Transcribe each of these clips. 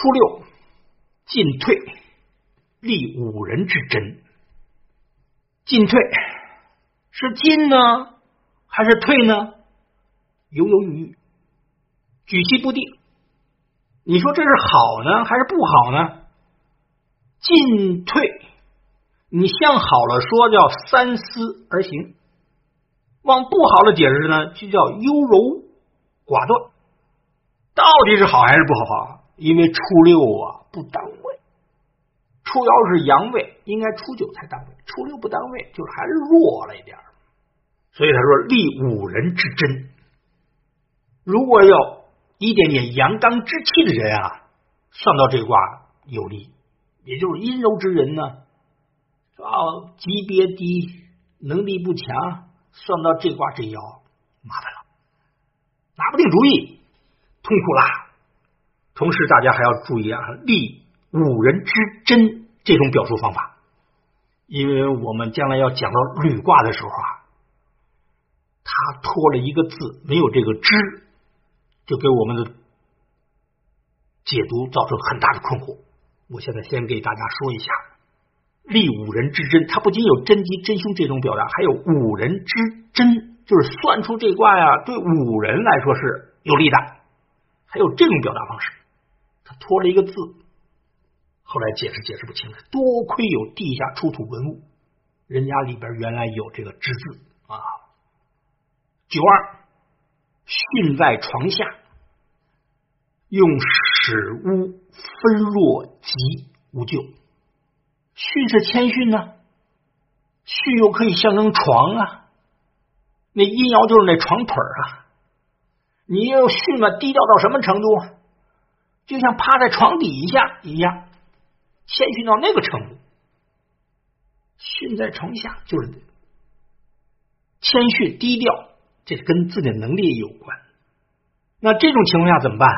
初六，进退立五人之真。进退是进呢，还是退呢？犹犹豫豫，举棋不定。你说这是好呢，还是不好呢？进退，你向好了说叫三思而行，往不好的解释呢，就叫优柔寡断。到底是好还是不好？因为初六啊不当位，初爻是阳位，应该初九才当位，初六不当位，就是还是弱了一点。所以他说立五人之真，如果有一点点阳刚之气的人啊，算到这卦有利，也就是阴柔之人呢，啊级别低，能力不强，算到这卦这爻麻烦了，拿不定主意。痛苦啦！同时，大家还要注意啊，立五人之真这种表述方法，因为我们将来要讲到履卦的时候啊，他拖了一个字，没有这个之，就给我们的解读造成很大的困惑。我现在先给大家说一下，立五人之真，它不仅有真吉真凶这种表达，还有五人之真，就是算出这卦呀，对五人来说是有利的。还有这种表达方式，他拖了一个字，后来解释解释不清了。多亏有地下出土文物，人家里边原来有这个之字啊。九二，训在床下，用使屋分若吉无咎。训是谦逊呢，训又可以象征床啊，那阴爻就是那床腿啊。你要训嘛，低调到什么程度？就像趴在床底下一样，谦逊到那个程度。训在床下就是谦逊低调，这跟自己的能力有关。那这种情况下怎么办？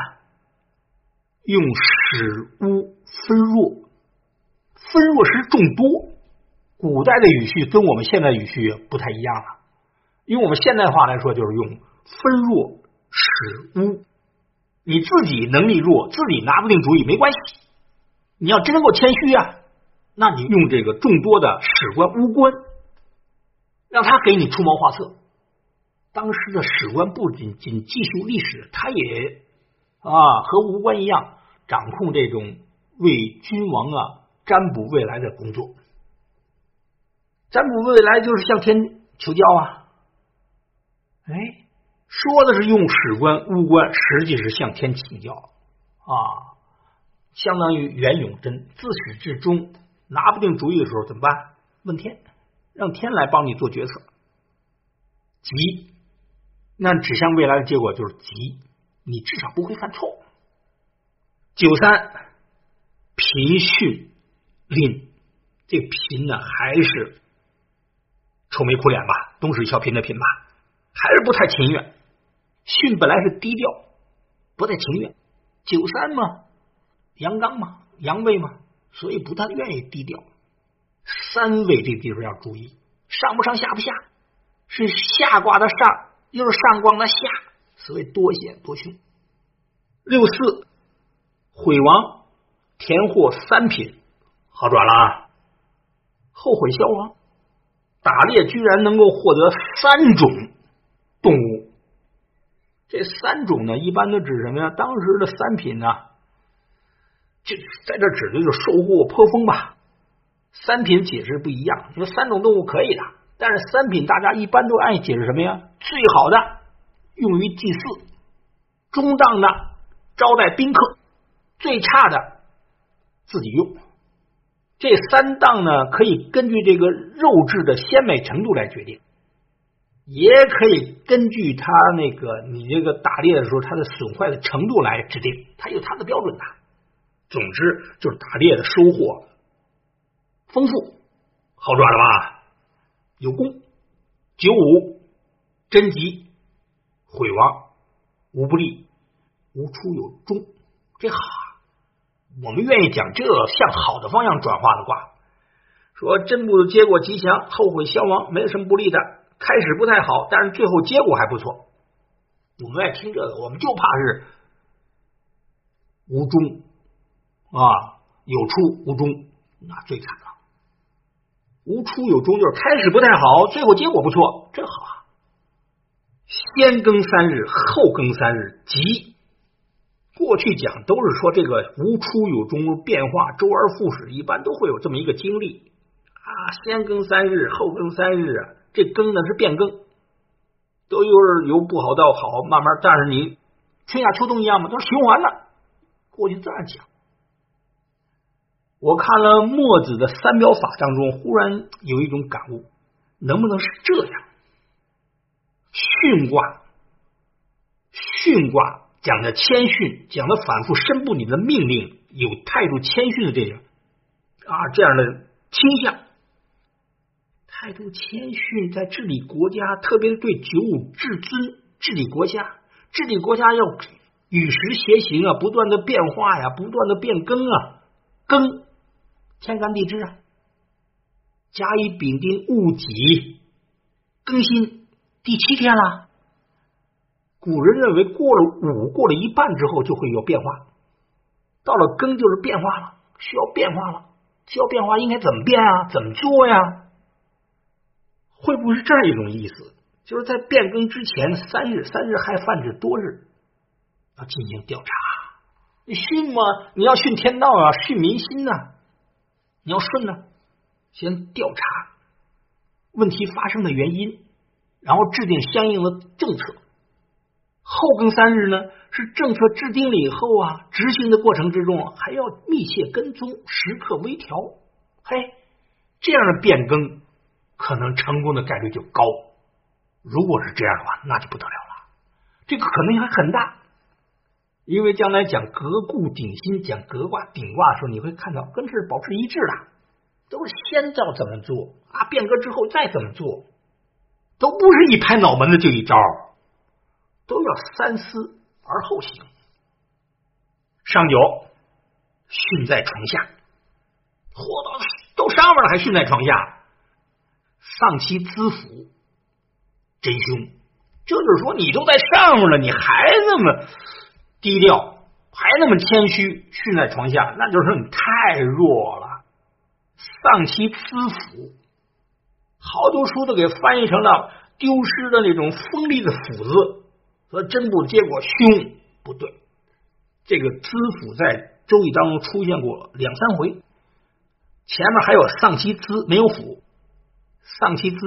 用使乌分弱，分弱是众多。古代的语序跟我们现在语序不太一样了，用我们现代话来说，就是用分弱。使巫，你自己能力弱，自己拿不定主意没关系。你要真够谦虚啊，那你用这个众多的史官、巫官，让他给你出谋划策。当时的史官不仅仅记述历史，他也啊和巫官一样，掌控这种为君王啊占卜未来的工作。占卜未来就是向天求教啊，哎。说的是用史官、巫官，实际是向天请教啊，相当于袁永贞自始至终拿不定主意的时候怎么办？问天，让天来帮你做决策。吉，那指向未来的结果就是吉，你至少不会犯错。九三，贫训令，这贫呢还是愁眉苦脸吧？东施效颦的颦吧，还是不太情愿。训本来是低调，不太情愿。九三嘛，阳刚嘛，阳位嘛，所以不太愿意低调。三位这地方要注意，上不上下不下，是下卦的上，又是上卦的下，所谓多险多凶。六四毁亡，田获三品，好转了。后悔消亡，打猎居然能够获得三种。这三种呢，一般都指什么呀？当时的三品呢，就在这指的就是收获颇丰吧。三品解释不一样，说三种动物可以的，但是三品大家一般都爱解释什么呀？最好的用于祭祀，中档的招待宾客，最差的自己用。这三档呢，可以根据这个肉质的鲜美程度来决定。也可以根据他那个你这个打猎的时候，它的损坏的程度来指定，它有它的标准的。总之就是打猎的收获丰富，好转了吧？有功，九五贞吉，毁亡无不利，无出有终，这好。我们愿意讲这向好的方向转化的卦，说真不结果吉祥，后悔消亡，没有什么不利的。开始不太好，但是最后结果还不错。我们爱听这个，我们就怕是无中啊，有出无终，那最惨了。无出有终，就是开始不太好，最后结果不错，这好啊。先更三日，后更三日，吉。过去讲都是说这个无出有终，变化周而复始，一般都会有这么一个经历啊。先更三日，后更三日啊，这更呢是变更，都有由不好到好，慢慢，但是你春夏秋冬一样嘛，都是循环的。过去这样讲，我看了墨子的三表法当中，忽然有一种感悟，能不能是这样？训卦，训卦。讲的谦逊，讲的反复申布你的命令，有态度谦逊的这个啊这样的倾向，态度谦逊在治理国家，特别是对九五至尊治理国家，治理国家要与时偕行啊，不断的变化呀，不断的变更啊，更天干地支啊，甲乙丙丁戊己更新第七天了。古人认为，过了五，过了一半之后就会有变化，到了庚就是变化了，需要变化了，需要变化，应该怎么变啊？怎么做呀？会不会是这样一种意思？就是在变更之前三日，三日还泛指多日，要进行调查。你训吗？你要训天道啊，训民心呐。你要顺呢，先调查问题发生的原因，然后制定相应的政策。后更三日呢，是政策制定了以后啊，执行的过程之中还要密切跟踪，时刻微调。嘿，这样的变更可能成功的概率就高。如果是这样的话，那就不得了了，这个可能性还很大。因为将来讲革故鼎新，讲革卦鼎卦的时候，你会看到跟这保持一致的，都是先照怎么做啊，变革之后再怎么做，都不是一拍脑门子就一招。都要三思而后行。上九，训在床下，活到都上面了还训在床下，丧其资府，真凶。就是说，你都在上面了，你还那么低调，还那么谦虚，训在床下，那就是说你太弱了。丧其资府，好多书都给翻译成了丢失的那种锋利的斧子。和真不结果凶不对，这个资府在周易当中出现过两三回，前面还有丧其资没有斧，丧其资，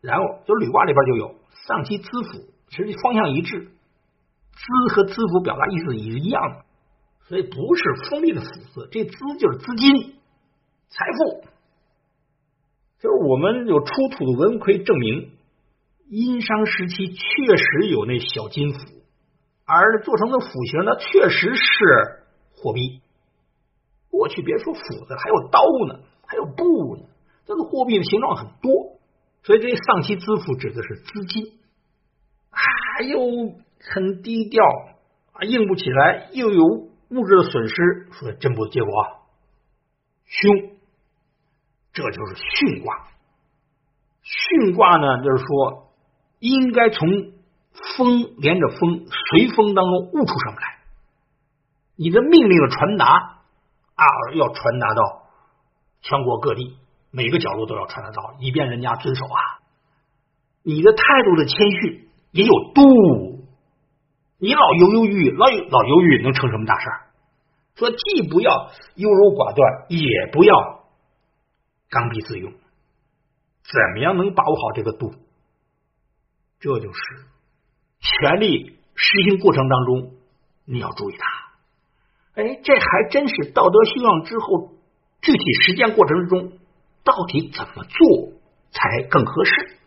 然后就履卦里边就有丧其资府，实方向一致，资和资府表达意思也是一样的，所以不是锋利的斧子，这资就是资金财富，就是我们有出土的文魁证明。殷商时期确实有那小金斧，而做成的斧形呢，确实是货币。过去别说斧子，还有刀呢，还有布呢，这个货币的形状很多。所以这丧期支付指的是资金，啊，又很低调啊，硬不起来，又有物质的损失，说真不结果啊凶，这就是巽卦。巽卦呢，就是说。应该从风连着风，随风当中悟出什么来？你的命令的传达啊，要传达到全国各地，每个角落都要传达到，以便人家遵守啊。你的态度的谦逊也有度，你老犹犹豫豫，老老犹豫，能成什么大事儿？说既不要优柔寡断，也不要刚愎自用，怎么样能把握好这个度？这就是权力实行过程当中，你要注意它。哎，这还真是道德修养之后具体实践过程之中，到底怎么做才更合适？